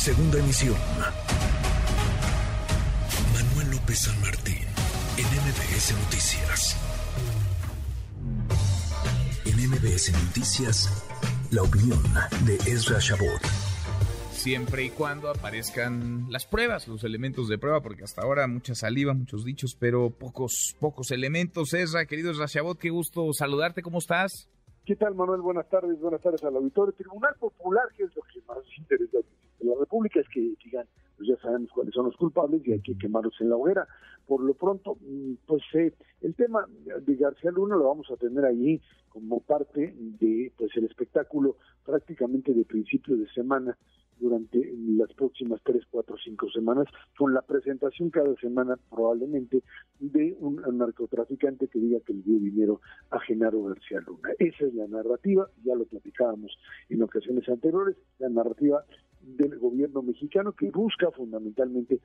Segunda emisión. Manuel López San Martín, en MBS Noticias. En MBS Noticias, la opinión de Ezra Shabot siempre y cuando aparezcan las pruebas, los elementos de prueba, porque hasta ahora mucha saliva, muchos dichos, pero pocos, pocos elementos. Ezra, querido Ezra Chabot, qué gusto saludarte, ¿cómo estás? ¿Qué tal, Manuel? Buenas tardes, buenas tardes al auditorio. Tribunal Popular, que es lo que más interesa es que digan, pues ya sabemos cuáles son los culpables y hay que quemarlos en la hoguera. Por lo pronto, mm, pues eh, el tema de García Luna lo vamos a tener allí como parte de pues el espectáculo prácticamente de principio de semana durante las próximas tres, cuatro, cinco semanas, con la presentación cada semana probablemente de un narcotraficante que diga que le dio dinero a Genaro García Luna. Esa es la narrativa, ya lo platicábamos en ocasiones anteriores, la narrativa del gobierno mexicano que busca fundamentalmente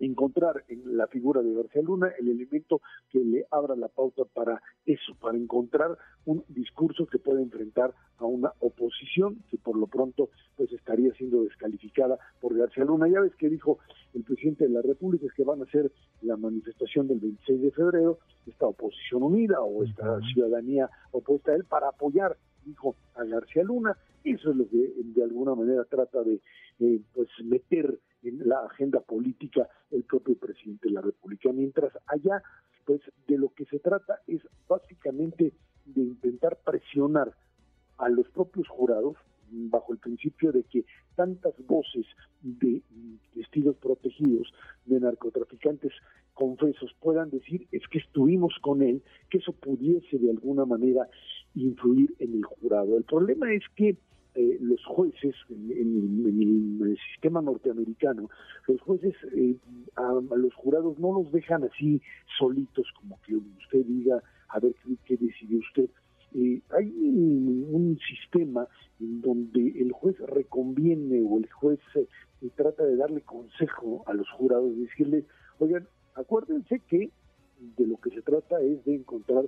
encontrar en la figura de García Luna el elemento que le abra la pauta para eso, para encontrar un discurso que pueda enfrentar a una oposición que por lo pronto pues estaría siendo descalificada por García Luna. Ya ves que dijo el presidente de la República es que van a hacer la manifestación del 26 de febrero, esta oposición unida o esta ciudadanía opuesta a él para apoyar, dijo, a García Luna. Eso es lo que de alguna manera trata de eh, pues meter en la agenda política el propio presidente de la República. Mientras allá, pues de lo que se trata es básicamente de intentar presionar a los propios jurados bajo el principio de que tantas voces de testigos protegidos, de narcotraficantes confesos puedan decir es que estuvimos con él, que eso pudiese de alguna manera influir en el jurado. El problema es que eh, los jueces en, el, sistema norteamericano, los jueces eh, a, los jurados no los dejan así solitos como que usted diga, a ver qué, decidió usted. Eh, hay un, sistema en donde el juez reconviene o el juez trata de darle consejo a los jurados, decirle, oigan, acuérdense que de lo que se trata es de encontrar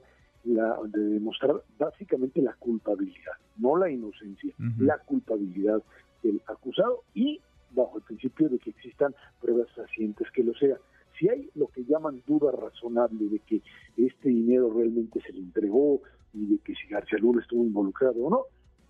la culpabilidad, no la inocencia, la culpabilidad del acusado y bajo el principio de que existan pruebas fehacientes que lo sea. Si hay lo que llaman duda razonable de que este dinero realmente se le entregó y de que si García Luna estuvo involucrado o no,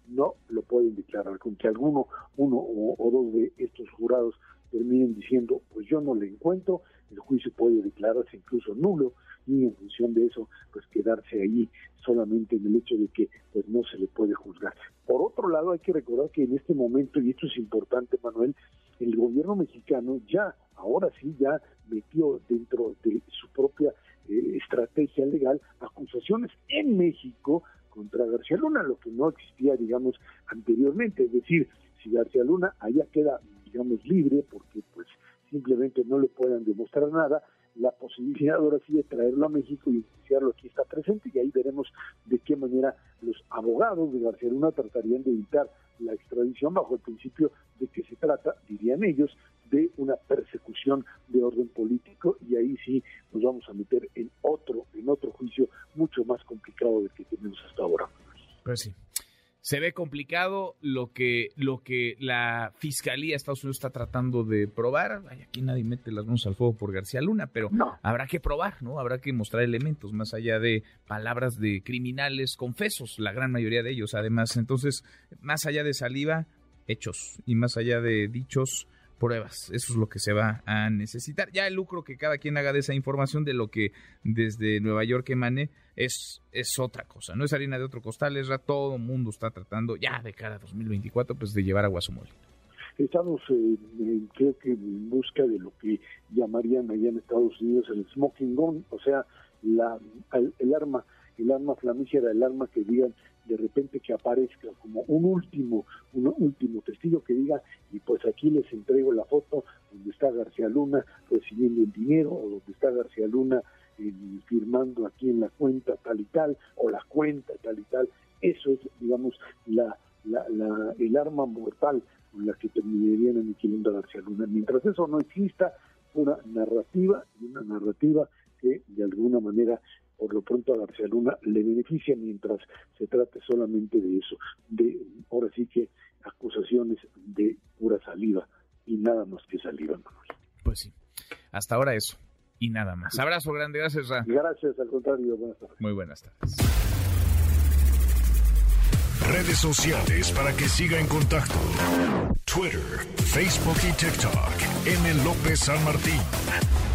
no lo pueden declarar. Con que alguno, uno o, o dos de estos jurados terminen diciendo, pues yo no le encuentro, el juicio puede declararse incluso nulo y en función de eso, pues quedarse ahí solamente en el hecho de que pues no se le puede juzgar. Por otro lado, hay que recordar que en este momento, y esto es importante, Manuel, el gobierno mexicano ya, ahora sí, ya metió dentro de su propia eh, estrategia legal acusaciones en México contra García Luna, lo que no existía, digamos, anteriormente. Es decir, si García Luna allá queda, digamos, libre porque pues simplemente no le puedan demostrar nada, la posibilidad ahora sí de traerlo a México y iniciarlo aquí está presente y ahí veremos de qué manera los abogados de García Luna tratarían de evitar la extradición bajo el principio de que se trata, dirían ellos, de una persecución de orden político y ahí sí nos vamos a meter en otro, en otro juicio mucho más complicado del que tenemos hasta ahora. Pues sí se ve complicado lo que, lo que la Fiscalía de Estados Unidos está tratando de probar. aquí nadie mete las manos al fuego por García Luna, pero habrá que probar, ¿no? Habrá que mostrar elementos más allá de palabras de criminales confesos, la gran mayoría de ellos, además. Entonces, más allá de saliva, hechos, y más allá de dichos, pruebas. Eso es lo que se va a necesitar. Ya el lucro que cada quien haga de esa información de lo que desde Nueva York emane es, es otra cosa. No es harina de otro costal, es todo el mundo está tratando ya de cara a 2024 pues de llevar agua a su molino. Estamos, creo que en busca de lo que llamarían allá en Estados Unidos el smoking gun, o sea, la, el, arma, el arma flamígera, el arma que digan de repente que aparezca como un último, un último testigo que diga, y pues aquí les entrego la foto donde está García Luna recibiendo el dinero, o donde está García Luna eh, firmando aquí en la cuenta tal y tal, o la cuenta tal y tal. Eso es, digamos, la, la, la, el arma mortal con la que terminarían aniquilando a García Luna. Mientras eso no exista, una narrativa, y una narrativa que de alguna manera por lo pronto a García Luna le beneficia mientras se trate solamente de eso, de ahora sí que acusaciones de pura saliva salieron. Pues sí, hasta ahora eso y nada más. Abrazo grande, gracias, Ra. Gracias, al contrario, buenas tardes. Muy buenas tardes. Redes sociales para que siga en contacto: Twitter, Facebook y TikTok. M. López San Martín.